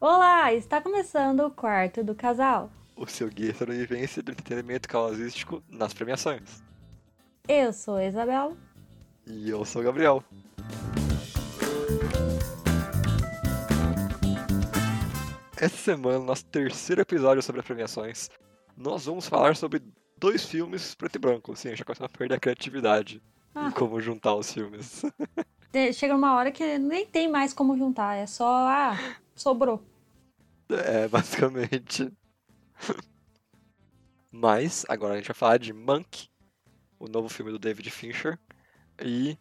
Olá, está começando o quarto do casal. O seu guia de vivência do entretenimento causístico nas premiações. Eu sou a Isabela. E eu sou o Gabriel. Essa semana, nosso terceiro episódio sobre as premiações, nós vamos falar sobre dois filmes preto e branco. Sim, já começou a perder a criatividade Ah. em como juntar os filmes. Chega uma hora que nem tem mais como juntar, é só, ah, sobrou. É, basicamente. Mas, agora a gente vai falar de Monk, o novo filme do David Fincher, e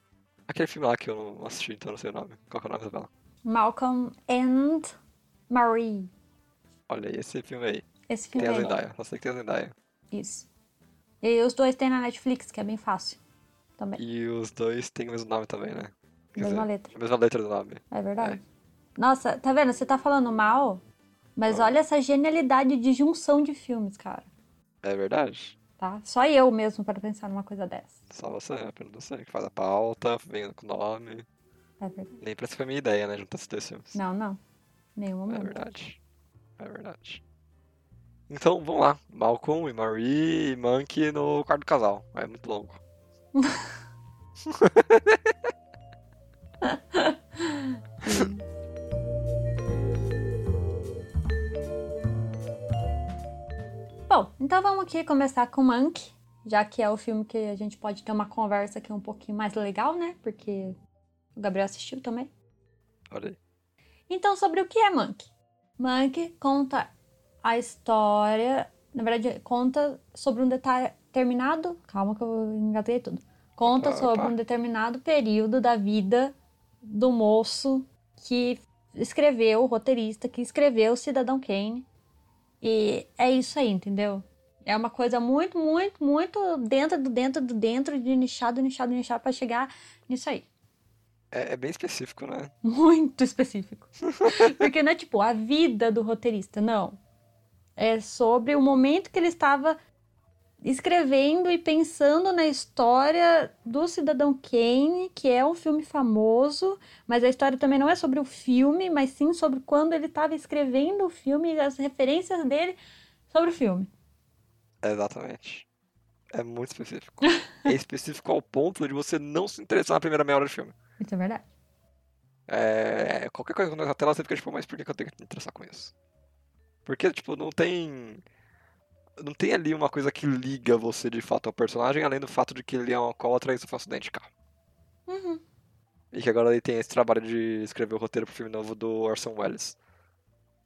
aquele filme lá que eu não assisti, então eu não sei o nome. Qual que é o nome, Isabela? Malcolm and Marie. Olha aí, esse filme aí. Esse filme Tem a aí. Zendaya, só sei que tem a Zendaya. Isso. E os dois tem na Netflix, que é bem fácil. Também. E os dois têm o mesmo nome também, né? Quer Mesma dizer, letra. A mesma letra do nome. É verdade. Nossa, tá vendo? Você tá falando mal, mas olha essa genialidade de junção de filmes, cara. É verdade. Tá? Só eu mesmo para pensar numa coisa dessa. Só você, apenas você, que faz a pauta, vem com o nome. É verdade. Nem parece que foi minha ideia, né? Juntar esses dois filmes. Não, não. Nenhum É momento. verdade. É verdade. Então, vamos lá. Malcolm e Marie e Monkey no quarto do casal. É muito longo. Bom, então vamos aqui começar com Monk, já que é o filme que a gente pode ter uma conversa aqui um pouquinho mais legal, né? Porque o Gabriel assistiu também. Olha aí. Então, sobre o que é Monk? Monk conta a história, na verdade, conta sobre um determinado. Calma que eu engatei tudo. Conta Opa, sobre opa. um determinado período da vida do moço que escreveu, o roteirista que escreveu Cidadão Kane. E é isso aí, entendeu? É uma coisa muito, muito, muito dentro do dentro do dentro de nichado, nichado, nichado pra chegar nisso aí. É, é bem específico, né? Muito específico. Porque não é tipo a vida do roteirista, não. É sobre o momento que ele estava escrevendo e pensando na história do Cidadão Kane, que é um filme famoso, mas a história também não é sobre o filme, mas sim sobre quando ele estava escrevendo o filme e as referências dele sobre o filme. Exatamente. É muito específico. é específico ao ponto de você não se interessar na primeira meia hora do filme. Isso é verdade. É, qualquer coisa na tela você fica tipo, mas por que que eu tenho que me interessar com isso? Porque, tipo, não tem. Não tem ali uma coisa que liga você de fato ao personagem, além do fato de que ele é um alcoólatra e sofreu um acidente de carro. Uhum. E que agora ele tem esse trabalho de escrever o roteiro pro filme novo do Orson Welles.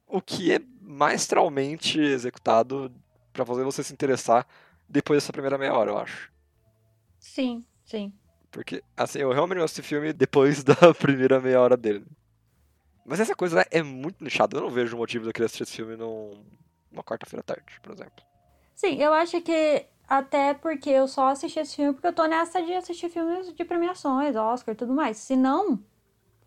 O que é maestralmente executado pra fazer você se interessar depois dessa primeira meia hora, eu acho. Sim, sim. Porque, assim, eu realmente gosto desse filme depois da primeira meia hora dele. Mas essa coisa né, é muito nichada. Eu não vejo motivo de eu querer assistir esse filme num- numa quarta-feira à tarde, por exemplo. Sim, eu acho que até porque eu só assisti esse filme porque eu tô nessa de assistir filmes de premiações, Oscar e tudo mais. Se não,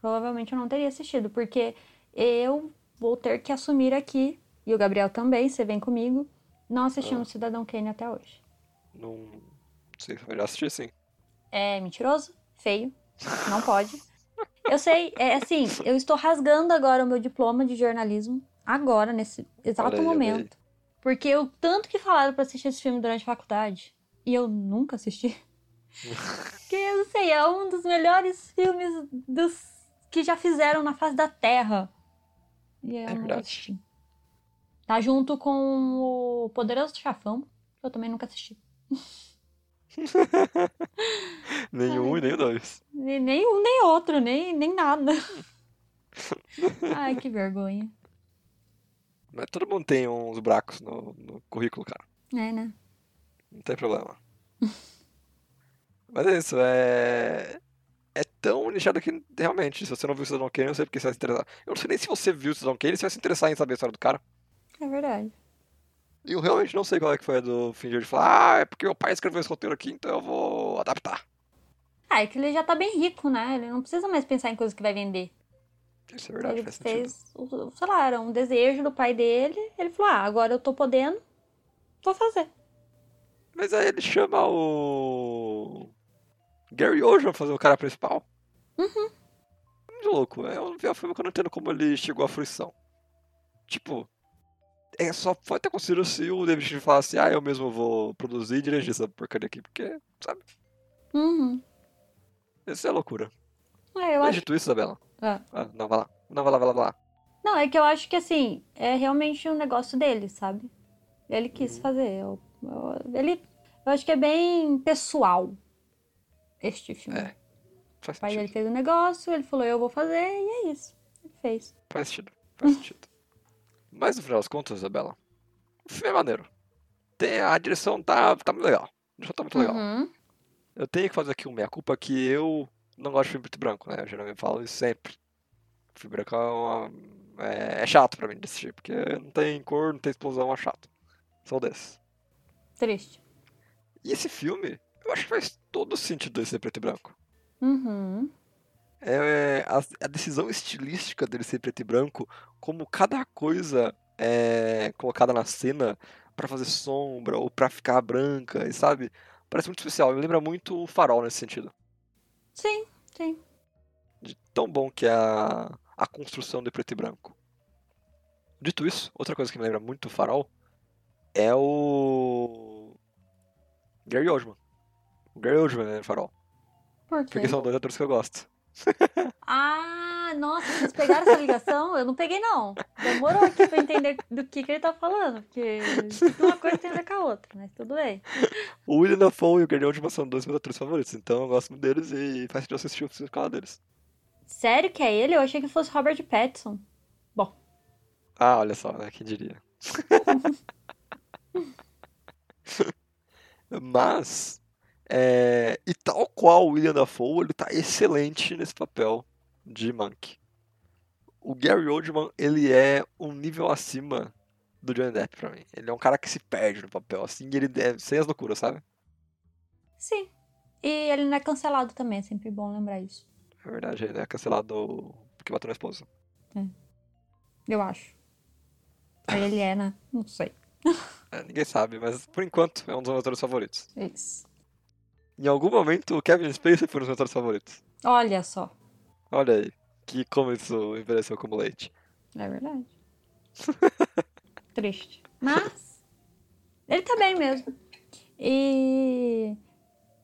provavelmente eu não teria assistido, porque eu vou ter que assumir aqui, e o Gabriel também, você vem comigo, não assistimos Cidadão Kane até hoje. Não sei se eu já assisti, sim. É mentiroso, feio, não pode. Eu sei, é assim, eu estou rasgando agora o meu diploma de jornalismo, agora, nesse exato aí. momento. Porque eu tanto que falaram pra assistir esse filme durante a faculdade, e eu nunca assisti. Porque eu sei, é um dos melhores filmes dos que já fizeram na face da Terra. E eu É não verdade. assisti. Tá junto com o Poderoso Chafão, que eu também nunca assisti. Nenhum Ai. e nem dois. Nem, nem um, nem outro, nem, nem nada. Ai, que vergonha. Mas todo mundo tem uns buracos no, no currículo, cara. É, né? Não tem problema. Mas é isso, é. É tão nichado que realmente, se você não viu o Cidadão Kane, eu não sei porque você vai se interessar. Eu não sei nem se você viu o Cidadão Kane, você vai se interessar em saber a história do cara. É verdade. E eu realmente não sei qual é que foi a do Fincher de falar, ah, é porque meu pai escreveu esse roteiro aqui, então eu vou adaptar. Ah, é que ele já tá bem rico, né? Ele não precisa mais pensar em coisas que vai vender. Isso é verdade, ele faz sentido. fez, o- sei lá, era um desejo do pai dele. Ele falou: ah, agora eu tô podendo, vou fazer. Mas aí ele chama o. Gary Oldman fazer o cara principal. Uhum. Muito louco. É é um filme que eu não entendo como ele chegou à fruição. tipo, é só pode ter acontecido se o David Fincher falasse, ah, eu mesmo vou produzir e dirigir essa porcaria aqui, porque, sabe? Uhum. Isso é loucura. É, eu Mas acho. dito isso, Isabela. Ah. Ah, não, vai lá. Não, vai lá, vai lá, vai lá. Não, é que eu acho que assim, é realmente um negócio dele, sabe? Ele Uhum. quis fazer. Eu, eu- ele, eu acho que é bem pessoal este filme. É, Faz O pai dele fez um negócio, ele falou, eu vou fazer, e é isso. Ele fez. Faz sentido. Faz sentido. Mas no final das contas, Isabela, o filme é maneiro. Tem, a direção tá, tá muito legal. A direção tá muito legal. Uhum. Eu tenho que fazer aqui um meia-culpa que eu não gosto de filme preto e branco, né? Eu geralmente falo isso sempre. Filme branco é, uma- é- é chato pra mim de assistir, porque não tem cor, não tem explosão, é chato. Sou desses. Triste. E esse filme, eu acho que faz todo sentido ele ser preto e branco. Uhum. É, a, a decisão estilística dele ser preto e branco, como cada coisa é colocada na cena pra fazer sombra ou pra ficar branca, e sabe? Parece muito especial. Me lembra muito o Farol nesse sentido. Sim, sim. De tão bom que é a, a construção de preto e branco. Dito isso, outra coisa que me lembra muito o Farol é o Gary Oldman. O Gary Oldman no Farol. Por quê? Porque são dois atores que eu gosto. Ah, nossa, vocês pegaram essa ligação? Eu não peguei, não. Demorou aqui pra entender do que, que ele tá falando, porque uma coisa tem a ver com a outra, mas tudo bem. O William Dafoe e o Gary Oldman são dois meus atores favoritos, então eu gosto muito deles e faz sentido assistir o filme por deles. Sério que é ele? Eu achei que fosse Robert Pattinson. Bom, Ah, olha só, né? Quem diria. Mas, é, e tal qual o William Dafoe, ele tá excelente nesse papel de Monk. O Gary Oldman, ele é um nível acima do Johnny Depp pra mim. Ele é um cara que se perde no papel, assim, ele é sem as loucuras, sabe? sim. E ele não é cancelado também, é sempre bom lembrar isso. É verdade, ele é cancelado porque matou a esposa. Eu acho. Aí ele é, né? Não sei. É, ninguém sabe, mas por enquanto é um dos meus atores favoritos. Isso. Em algum momento, o Kevin Spacey foi um dos meus atores favoritos. Olha só. Olha aí, que como isso envelheceu como leite. É verdade. Triste. Mas ele tá bem mesmo. E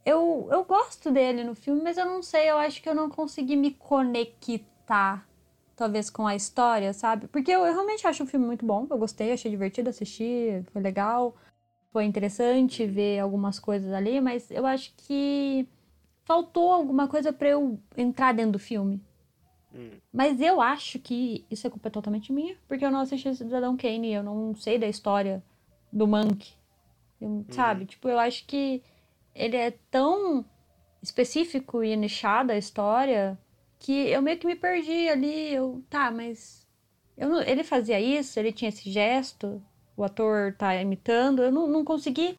eu, eu gosto dele no filme, mas eu não sei, eu acho que eu não consegui me conectar, talvez, com a história, sabe? Porque eu, eu realmente acho o filme muito bom. Eu gostei, achei divertido assistir, foi legal. Foi interessante ver algumas coisas ali, mas eu acho que faltou alguma coisa pra eu entrar dentro do filme. Hum, Mas eu acho que isso é culpa totalmente minha, porque eu não assisti Cidadão Kane, eu não sei da história do Monk. Eu- Sabe? Tipo, eu acho que ele é tão específico e nichado a história que eu meio que me perdi ali. Eu, tá, mas eu não- ele fazia isso, ele tinha esse gesto, o ator tá imitando, eu não, não consegui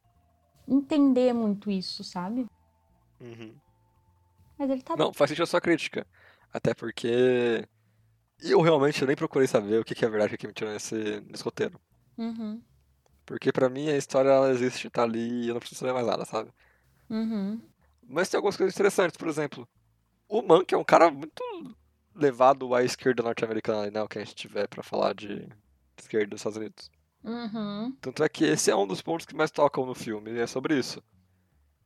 entender muito isso, sabe? uhum. Mas ele tá Não, faz sentido a sua crítica. Até porque eu realmente nem procurei saber o que é verdade que é mentira nesse, nesse roteiro. Uhum, Porque pra mim a história ela existe, tá ali e eu não preciso saber mais nada, sabe? uhum. Mas tem algumas coisas interessantes, por exemplo. O Monk é um cara muito levado à esquerda norte-americana, né? O que a gente tiver pra falar de esquerda dos Estados Unidos. Uhum. Tanto é que esse é um dos pontos que mais tocam no filme, é sobre isso.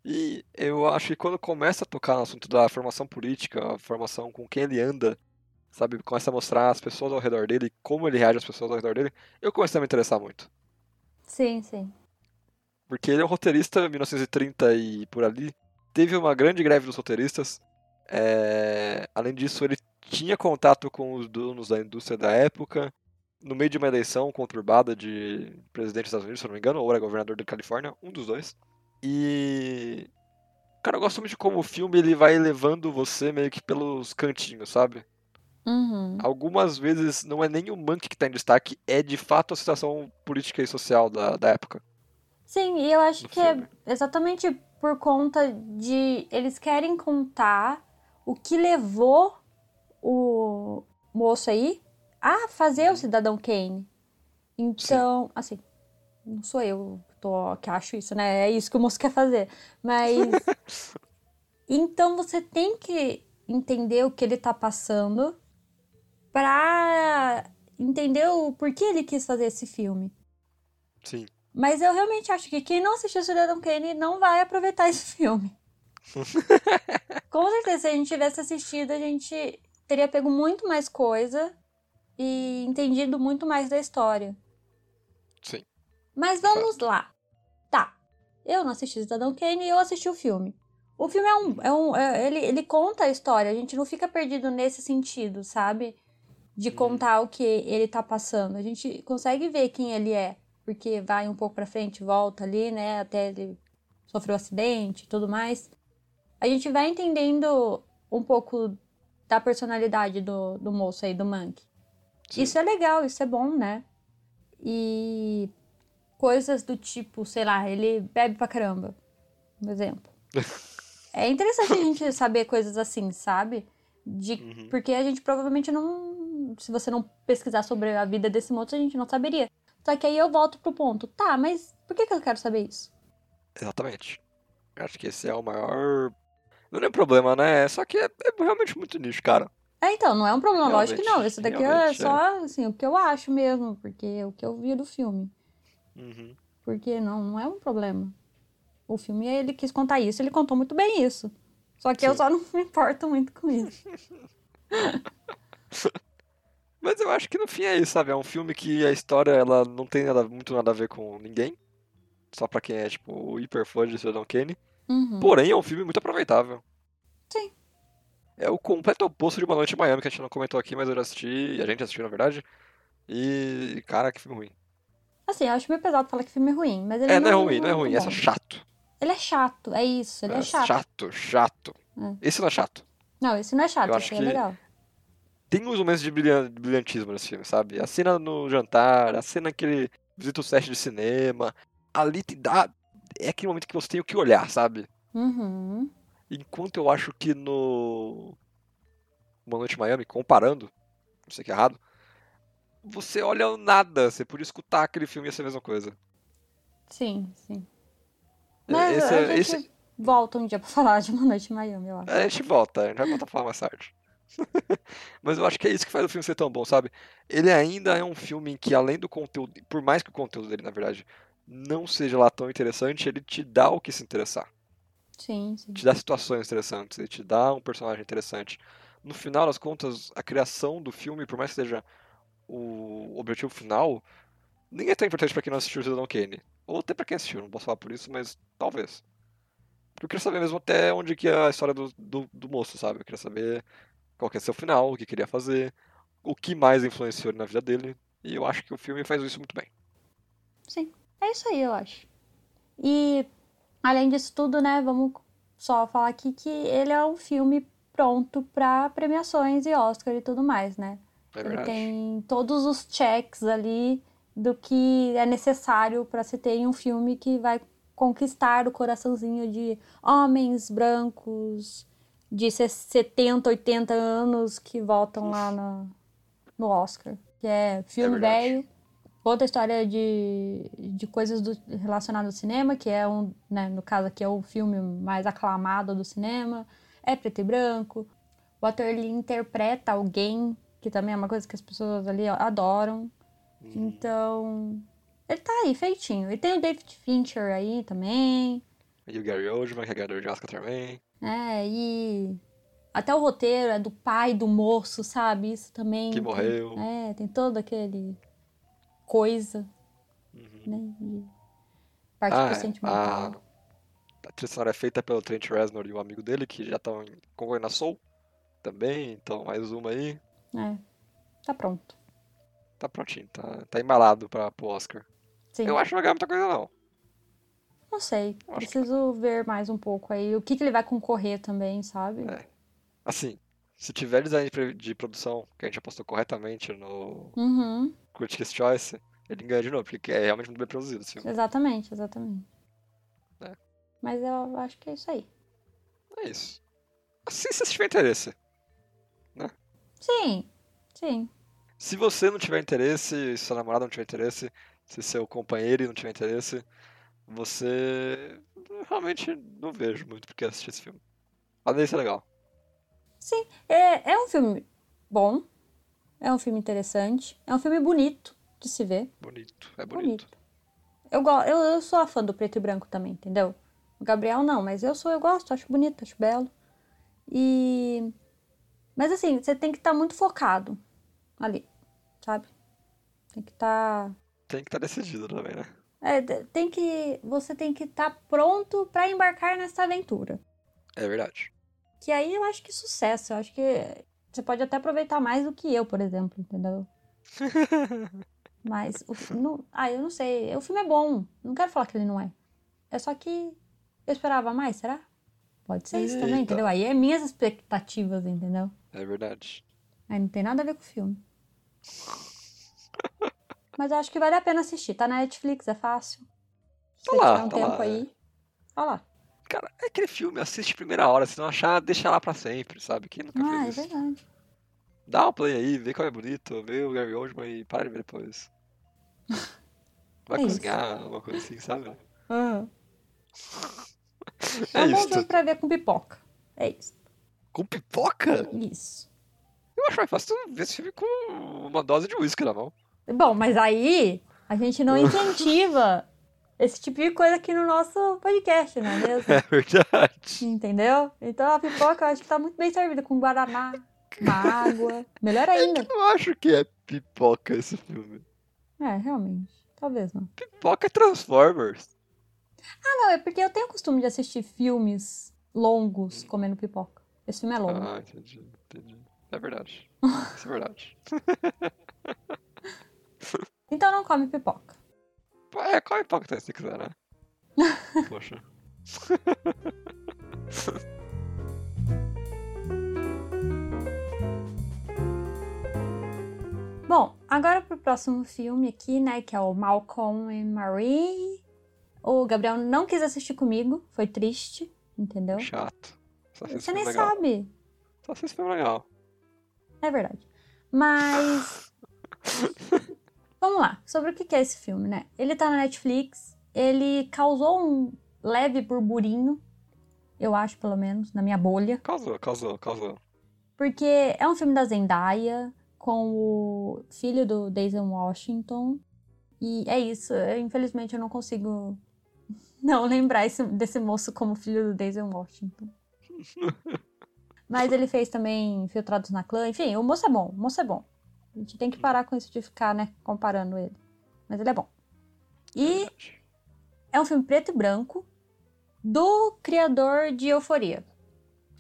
E eu acho que quando começa a tocar no assunto da formação política, a formação com quem ele anda, sabe, começa a mostrar as pessoas ao redor dele, como ele reage às pessoas ao redor dele, eu comecei a me interessar muito. Sim, sim. Porque ele é um roteirista, em 1930 e por ali, teve uma grande greve dos roteiristas. é, Além disso, ele tinha contato com os donos da indústria da época. No meio de uma eleição conturbada de presidente dos Estados Unidos, se não me engano, ou era governador da Califórnia, um dos dois. E. Cara, eu gosto muito de como o filme ele vai levando você meio que pelos cantinhos, sabe? Uhum. Algumas vezes não é nem o Monk que tá em destaque, é de fato a situação política e social da, da época. Sim, e eu acho que é filme. exatamente por conta de eles querem contar o que levou o moço aí a fazer o Cidadão Kane. Então, assim, não sou eu que, tô, que acho isso, né? É isso que o moço quer fazer. Mas. então você tem que entender o que ele tá passando pra entender o porquê ele quis fazer esse filme. Sim. Mas eu realmente acho que quem não assistiu Cidadão Kane não vai aproveitar esse filme. Com certeza, se a gente tivesse assistido, a gente teria pego muito mais coisa e entendido muito mais da história. Mas vamos lá. Tá. Eu não assisti Cidadão Kane e eu assisti o filme. O filme é um. É um é- ele, ele conta a história, a gente não fica perdido nesse sentido, sabe? De contar o que ele tá passando. A gente consegue ver quem ele é. Porque vai um pouco pra frente, volta ali, né? Até ele sofreu um acidente e tudo mais. A gente vai entendendo um pouco da personalidade do, do moço aí, do Monk. Sim. Isso é legal, isso é bom, né? E coisas do tipo, sei lá, ele bebe pra caramba. Um exemplo. é interessante a gente saber coisas assim, sabe? De, Uhum. Porque a gente provavelmente não. Se você não pesquisar sobre a vida desse moço, a gente não saberia. Só que aí eu volto pro ponto. Tá, mas por que, que eu quero saber isso? Exatamente. Acho que esse é o maior. Não é problema, né? Só que é, é realmente muito nicho, cara. É, então, não é um problema, lógico que não. Realmente, Isso daqui é realmente, só assim, o que eu acho mesmo, porque é o que eu vi do filme. Uhum. Porque não, não é um problema. O filme, ele quis contar isso, ele contou muito bem isso. Só que eu Sim. só não me importo muito com isso. Mas eu acho que no fim é isso, sabe? É um filme que a história ela não tem nada, muito nada a ver com ninguém. Só pra quem é, tipo, hiper fã de Cidadão Kane. Uhum. Porém, é um filme muito aproveitável. Sim. É o completo oposto de Uma Noite em Miami, que a gente não comentou aqui, mas eu já assisti, a gente assistiu, na verdade. E, cara, que filme ruim. Assim, eu acho meio pesado falar que filme é ruim, mas ele É, não é não ruim, não é ruim, é só bom. chato. Ele é chato, é isso, ele é, chato. chato, chato. É. Esse não é chato. Não, esse não é chato, Eu esse acho é que- legal. Tem uns momentos de brilhan- brilhantismo nesse filme, sabe? A cena no jantar, a cena que ele visita o set de cinema. Ali te dá. É aquele momento que você tem o que olhar, sabe? Uhum. Enquanto eu acho que no. Uma Noite em Miami, comparando, não sei que é errado, você olha nada, você podia escutar aquele filme e ia ser a mesma coisa. Sim, sim. É, Mas esse, a é- gente esse- volta um dia pra falar de Uma Noite em Miami, eu acho. A gente volta, a gente vai voltar a falar mais tarde. Mas eu acho que é isso que faz o filme ser tão bom, sabe? Ele ainda é um filme em que, além do conteúdo, por mais que o conteúdo dele, na verdade, não seja lá tão interessante, ele te dá o que se interessar. Sim, sim. Te dá situações interessantes, ele te dá um personagem interessante. No final das contas, a criação do filme, por mais que seja o objetivo final, nem é tão importante pra quem não assistiu Cidadão Kane. Ou até pra quem assistiu, não posso falar por isso, mas talvez. Porque eu queria saber mesmo até onde que é a história do, do, do moço, sabe? Eu queria saber qual que é seu final, o que queria fazer, o que mais influenciou na vida dele. E eu acho que o filme faz isso muito bem. Sim, é isso aí, eu acho. E, além disso tudo, né, vamos só falar aqui que ele é um filme pronto pra premiações e Oscar e tudo mais, né? É Ele tem todos os checks ali do que é necessário pra se ter em um filme que vai conquistar o coraçãozinho de homens brancos de se- 70, 80 anos que votam lá no, no Oscar. Que é filme verdade. velho, outra história de, de coisas do, relacionadas ao cinema, que é um, né, no caso aqui é o filme mais aclamado do cinema, é preto e branco. O ator ele interpreta alguém, que também é uma coisa que as pessoas ali adoram. Uhum. Então, ele tá aí, feitinho. E tem o David Fincher aí também, E o Gary Oldman, que é ganhador de Oscar também. né? E até o roteiro é do pai do moço, sabe? Isso também. Que tem- morreu. É, tem todo aquele coisa, Uhum. né? De parte Ah, pro é. sentimental. A trilha sonora é feita pelo Trent Reznor e o amigo dele, que já estão concorrendo na Soul também, então mais uma aí. É, tá pronto. Tá prontinho, tá, tá embalado pra, pro Oscar. Sim. Eu acho que não vai ganhar muita coisa não. Não sei, Eu acho que preciso ver mais um pouco aí. O que, que ele vai concorrer também, sabe? É. Assim, se tiver design de- produção, que a gente apostou corretamente no Uhum, Critics' Choice, ele ganha de novo, porque é realmente muito bem produzido esse filme. exatamente, exatamente. É. Mas eu acho que é isso aí. É isso. Assim, se você tiver interesse. Sim, sim. Se você não tiver interesse, se sua namorada não tiver interesse, se seu companheiro não tiver interesse, você realmente não vejo muito porque assistir esse filme. Além de ser legal. É, é um filme bom, É um filme interessante. É um filme bonito de se ver. Bonito, é bonito. Bonito. Eu, eu, eu sou a fã do preto e branco também, entendeu? O Gabriel não, mas eu sou, eu gosto, acho bonito, acho belo. E. Mas assim, você tem que estar muito focado ali, sabe? Tem que estar. Tem que estar decidido também, né? É, tem que. Você tem que estar pronto pra embarcar nessa aventura. É verdade. Que aí eu acho que sucesso. Eu acho que você pode até aproveitar mais do que eu, por exemplo, entendeu? Mas o não, ah, eu não sei. O filme é bom. Não quero falar que ele não é. É só que eu esperava mais, será? Pode ser isso também, entendeu? Aí é minhas expectativas, entendeu? É verdade. Aí não tem nada a ver com o filme. Mas eu acho que vale a pena assistir. Tá na Netflix, é fácil. Se Tá lá, tiver um tá tempo lá, aí. Olha lá. Cara, é aquele filme, assiste primeira hora, se não achar, deixa lá pra sempre, sabe? Quem nunca Ah, é fez isso? verdade. Dá um play aí, vê como é bonito, vê o Gary Oldman e para de ver depois. Vai É isso. cozinhar, uma coisa assim, sabe? Aham. É É um bom isso. filme pra ver com pipoca. É isso. Com pipoca? Isso. Eu acho mais fácil ver esse filme com uma dose de uísque na mão. Bom, mas aí a gente não incentiva esse tipo de coisa aqui no nosso podcast, não é mesmo? É verdade. Entendeu? Então a pipoca eu acho que tá muito bem servida com guaraná, uma água. Melhor ainda. Eu acho que é pipoca esse filme. É, realmente. Talvez não. Pipoca é Transformers. Ah, não, é porque eu tenho o costume de assistir filmes longos comendo pipoca. Esse filme é longo. Ah, entendi, entendi. É verdade. Isso é verdade. Então não come pipoca. É, come pipoca se quiser, né? Poxa. Bom, agora pro próximo filme aqui, né, que é o Malcolm and Marie. O Gabriel não quis assistir comigo, foi triste, entendeu? Chato. Você nem legal. sabe. Só se filme é legal. É verdade. Mas. Vamos lá. Sobre o que é esse filme, né? Ele tá na Netflix. Ele causou um leve burburinho. Eu acho, pelo menos, na minha bolha. Causou, causou, causou. Porque é um filme da Zendaya com o filho do Denzel Washington. E é isso. Eu, infelizmente, eu não consigo não lembrar esse- desse moço como filho do Denzel Washington. Mas ele fez também Infiltrados na Clã. Enfim, o moço é bom. O moço é bom. A gente tem que parar com isso de ficar, né, comparando ele. Mas ele é bom. E é um filme preto e branco do criador de Euforia.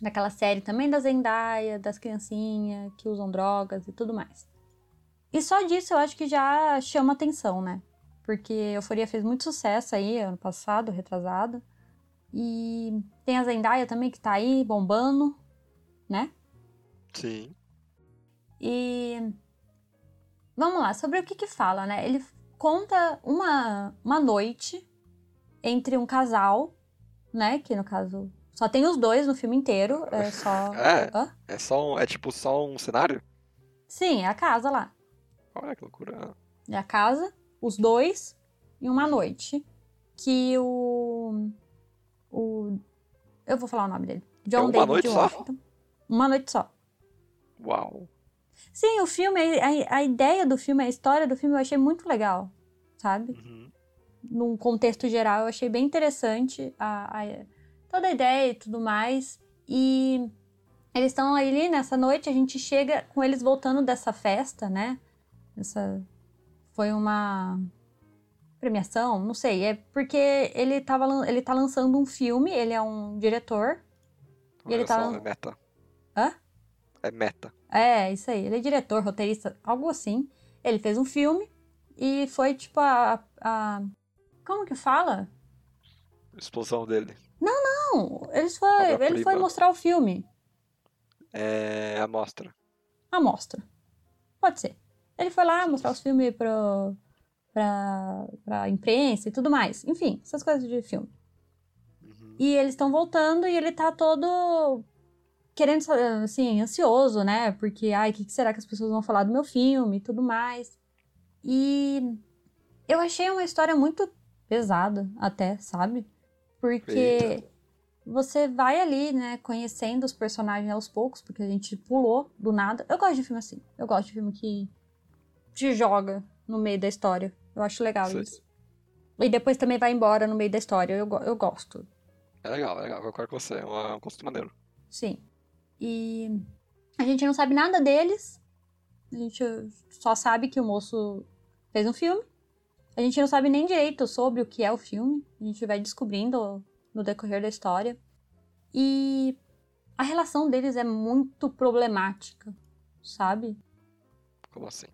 Daquela série também da Zendaya, das criancinhas que usam drogas e tudo mais. E só disso eu acho que já chama atenção, né? Porque Euforia fez muito sucesso aí ano passado, retrasado. E tem a Zendaya também que tá aí bombando, né? Sim. E vamos lá, sobre o que que fala, né? Ele conta uma, uma noite entre um casal, né? Que no caso só tem os dois no filme inteiro, é só. É? Hã? É só um, é tipo só um cenário? Sim, é a casa lá. Olha que loucura. É a casa, os dois e uma noite que o o eu vou falar o nome dele. John É uma David noite só? Washington. Uma noite só. Uau. Sim, o filme, a, a ideia do filme, a história do filme eu achei muito legal, sabe? Uhum. num contexto geral, eu achei bem interessante a, a- toda a ideia e tudo mais. E eles estão ali nessa noite, a gente chega com eles voltando dessa festa, né? Essa foi uma premiação, não sei, é porque ele tava ele tá lançando um filme, ele é um diretor. E ele tá- só, é meta. Hã? É meta. É, isso aí. Ele é diretor, roteirista, algo assim. Ele fez um filme e foi tipo a. a- como que fala? Explosão dele. Não, eles foi, ele foi mostrar o filme. É a mostra. A mostra. Pode ser. Ele foi lá mostrar os filmes pro, pra, pra imprensa e tudo mais. Enfim, essas coisas de filme. Uhum. E eles estão voltando e ele tá todo querendo, assim, ansioso, né? Porque, ai, o que que será que as pessoas vão falar do meu filme e tudo mais. E eu achei uma história muito pesada, até, sabe? Porque Eita. você vai ali, né, conhecendo os personagens aos poucos, porque a gente pulou do nada. Eu gosto de filme assim. Eu gosto de filme que te joga no meio da história. Eu acho legal Sim. isso. E depois também vai embora no meio da história. Eu, eu gosto. É legal, é legal. Concordo com você. É uma- um conceito maneiro. Sim. E a gente não sabe nada deles. A gente só sabe que o moço fez um filme. A gente não sabe nem direito sobre o que é o filme. A gente vai descobrindo no decorrer da história. E a relação deles é muito problemática, sabe? Como assim?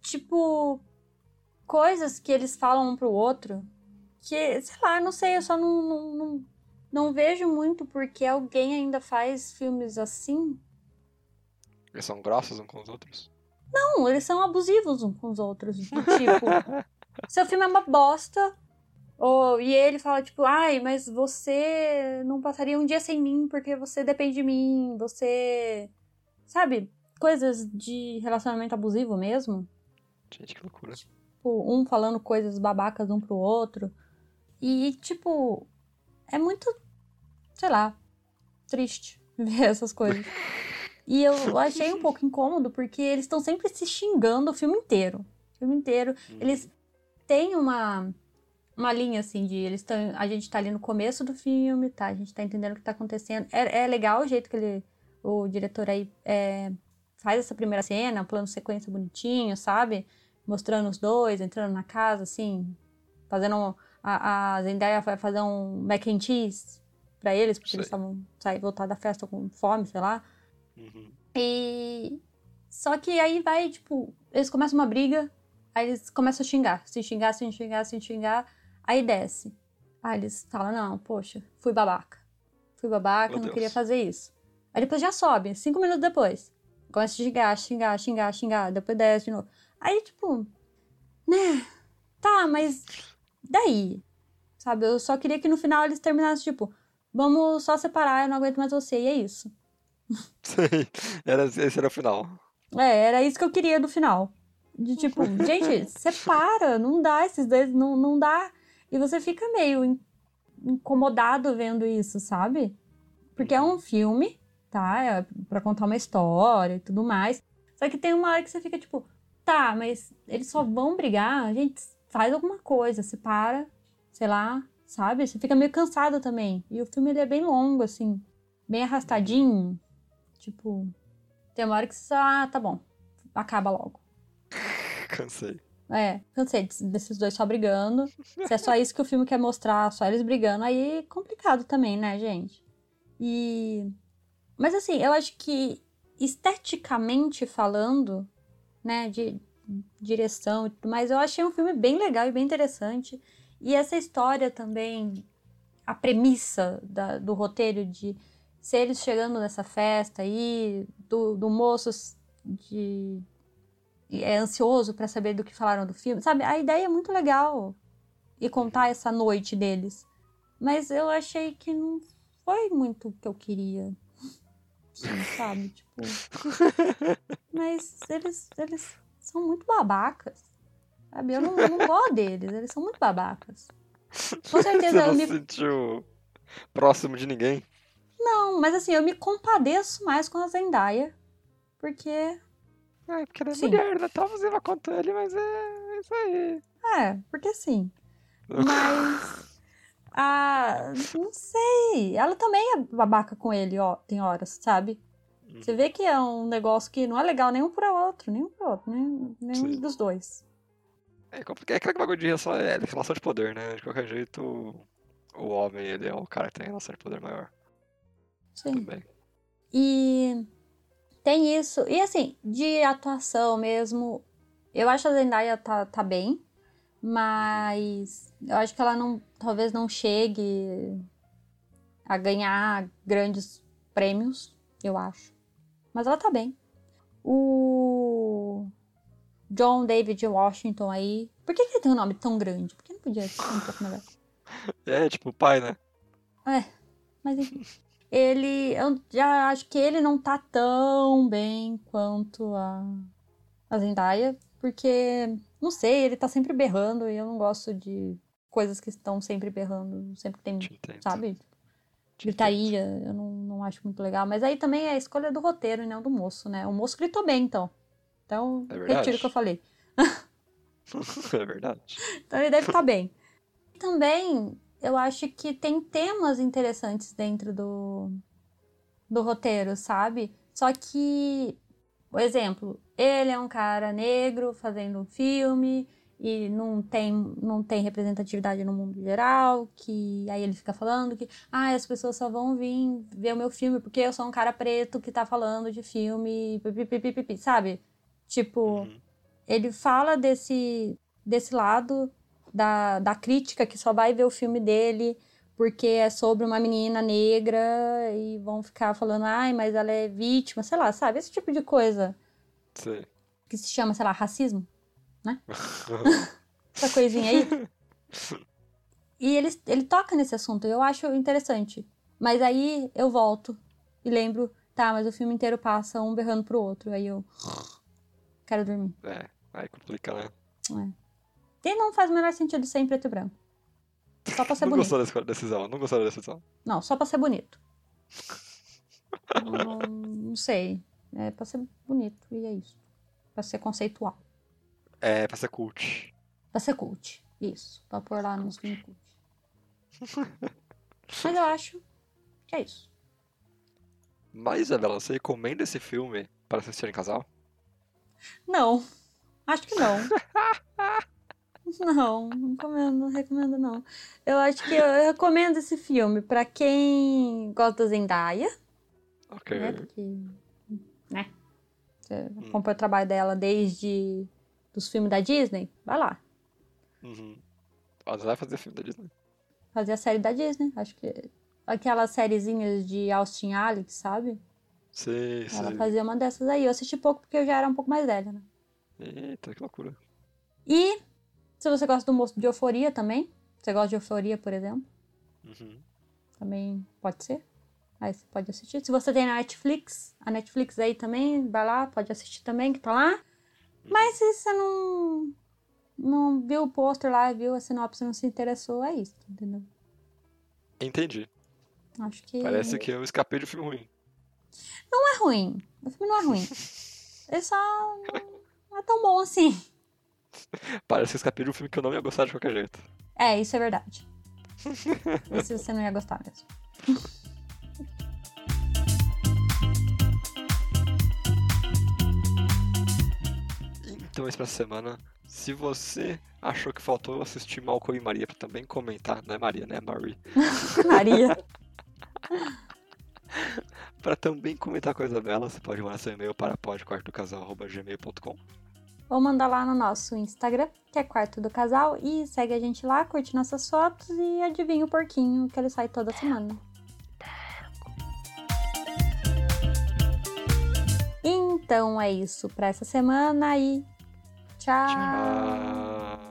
Tipo, coisas que eles falam um pro outro que, sei lá, não sei, eu só não, não, não, não vejo muito porque alguém ainda faz filmes assim. Eles são grossos uns com os outros? Não, eles são abusivos uns com os outros. do Tipo, seu filme é uma bosta. Ou, e ele fala, tipo, ai, mas você não passaria um dia sem mim porque você depende de mim, você. Sabe? Coisas de relacionamento abusivo mesmo. Gente, que loucura. Tipo, um falando coisas babacas um pro outro. E, tipo, é muito, sei lá, triste ver essas coisas. E eu achei um pouco incômodo porque eles estão sempre se xingando o filme inteiro. O filme inteiro. Eles têm uma, uma linha assim de eles tão, a gente tá ali no começo do filme, tá? A gente tá entendendo o que tá acontecendo. É, é legal o jeito que ele, o diretor aí é, faz essa primeira cena, um plano sequência bonitinho, sabe? Mostrando os dois, entrando na casa, assim, fazendo. A, a Zendaya vai fazer um mac and cheese pra eles, porque Sei. eles estavam sair voltar da festa com fome, sei lá. Uhum. E. Só que aí vai, tipo, eles começam uma briga, aí eles começam a xingar, se xingar, se xingar, se xingar, aí desce. Aí eles falam, não, poxa, fui babaca. Fui babaca, Meu não Deus. queria fazer isso. Aí depois já sobe, cinco minutos depois. Começa a xingar, xingar, xingar, xingar, depois desce de novo. Aí, tipo, né? Tá, mas daí? Sabe, eu só queria que no final eles terminassem, tipo, vamos só separar, eu não aguento mais você, e é isso. Sei. Era, esse era o final. É, era isso que eu queria do final. De tipo, gente, separa, não dá esses dois, não, não dá. E você fica meio in- incomodado vendo isso, sabe? Porque é um filme, tá? É pra contar uma história e tudo mais. Só que tem uma hora que você fica tipo, tá, mas eles só vão brigar, gente, faz alguma coisa, separa, sei lá, sabe? Você fica meio cansado também. E o filme ele é bem longo, assim, bem arrastadinho. Tipo, tem uma hora que você só, ah, tá bom, acaba logo. Cansei. É, cansei des- desses dois só brigando. Se é só isso que o filme quer mostrar, só eles brigando, aí é complicado também, né, gente? E. Mas assim, eu acho que esteticamente falando, né, de direção e tudo mais, eu achei um filme bem legal e bem interessante. E essa história também, a premissa da- do roteiro de ser eles chegando nessa festa aí, do, do moço de é ansioso pra saber do que falaram do filme. Sabe, a ideia é muito legal. E contar essa noite deles. Mas eu achei que não foi muito o que eu queria. Sim, sabe? Tipo. Mas eles, eles são muito babacas. Sabe? Eu não, eu não gosto deles. Eles são muito babacas. Com certeza Você eu não me. se sentiu próximo de ninguém? Não, mas assim, eu me compadeço mais com a Zendaya. Porque. É, porque ela é Sim. mulher, né? Tá abusiva quanto ele, mas é isso aí. É, porque sim. Mas. Ah, não sei. Ela também é babaca com ele, ó, tem horas, sabe? Uhum. Você vê que é um negócio que não é legal nenhum pro outro, nenhum pro outro, nem, nenhum Sim. dos dois. É, complicado. é aquele bagulho de relação, é, relação de poder, né? De qualquer jeito, o homem, ele é o cara que tem relação de poder maior Sim. também. E tem isso. E assim, de atuação mesmo, eu acho a Zendaya tá, tá bem, mas eu acho que ela não, talvez não chegue a ganhar grandes prêmios, eu acho. Mas ela tá bem. O John David Washington aí. Por que, que ele tem um nome tão grande? Por que não podia ser um pouco melhor? É, tipo, o pai, né? Mas enfim. Ele. Eu já acho que ele não tá tão bem quanto a, a Zendaya. Porque, não sei, ele tá sempre berrando e eu não gosto de coisas que estão sempre berrando. Sempre tem. Sabe? gritaria, eu não, não acho muito legal. Mas aí também é a escolha do roteiro e não do moço, né? O moço gritou bem, então. Então, É retiro o que eu falei. é verdade. Então ele deve estar bem. Também, eu acho que tem temas interessantes dentro do, do roteiro, sabe? Só que, por exemplo, ele é um cara negro fazendo um filme e não tem, não tem representatividade no mundo geral, que aí ele fica falando que ah, as pessoas só vão vir ver o meu filme porque eu sou um cara preto que tá falando de filme, pipipipipipi, sabe? Tipo, Uhum. ele fala desse, desse lado da, da crítica que só vai ver o filme dele porque é sobre uma menina negra e vão ficar falando, ai, mas ela é vítima, sei lá, sabe? Esse tipo de coisa Sei. que se chama, sei lá, racismo, né? Essa coisinha aí. E ele, ele toca nesse assunto, eu acho interessante. Mas aí eu volto e lembro, tá, mas o filme inteiro passa um berrando pro outro, aí eu quero dormir. É, aí complica, né? E não faz o menor sentido ser em preto e branco. Só pra ser não bonito. gostou da escolha- decisão, não gostou da decisão. Não, só pra ser bonito. não, não sei. É pra ser bonito e é isso. Pra ser conceitual. É, pra ser cult. Pra ser cult. Isso. Pra pôr lá nos filmes cult. Mas eu acho que é isso. Mas, Isabela, você recomenda esse filme para assistir em casal? Não. Acho que não. Não, não recomendo, não recomendo não. Eu acho que eu, eu recomendo esse filme pra quem gosta da Zendaya. Ok. né? Porque, né? Você acompanha o trabalho dela desde dos filmes da Disney, vai lá. Uhum. Ela vai fazer filme da Disney. Fazer a série da Disney. Acho que aquelas sériezinhas de Austin Alex, sabe? Sei, Ela sei. fazia uma dessas aí. Eu assisti pouco porque eu já era um pouco mais velha, né? Eita, que loucura. E se você gosta do moço de euforia também, você gosta de euforia, por exemplo, Uhum. também pode ser. Aí você pode assistir. Se você tem na Netflix, a Netflix aí também, vai lá, pode assistir também, que tá lá. Mas se você não, não viu o pôster lá, viu a sinopse, não se interessou, é isso, entendeu? Entendi. Acho que Parece que eu escapei de um filme ruim. não é ruim. O filme não é ruim. Ele só não é tão bom assim. Parece que escapei de um filme que eu não ia gostar de qualquer jeito. É, isso é verdade. Esse você não ia gostar mesmo. Então, isso pra semana. Se você achou que faltou assistir Malcolm e Maria pra também comentar, não é Maria, né? É Marie. Maria. Pra também comentar coisa dela, você pode mandar seu e-mail para podquartodocasal.gmail.com Ou manda lá no nosso Instagram, que é Quarto do Casal, e segue a gente lá, curte nossas fotos e adivinha o porquinho que ele sai toda semana. Então é isso pra essa semana e tchau. Tchau.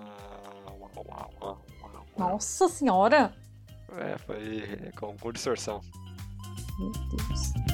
Nossa senhora! É, foi com, com distorção. Meu Deus.